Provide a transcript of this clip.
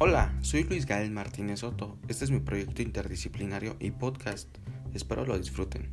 Hola, soy Luis Gael Martínez Soto. Este es mi proyecto interdisciplinario y podcast. Espero lo disfruten.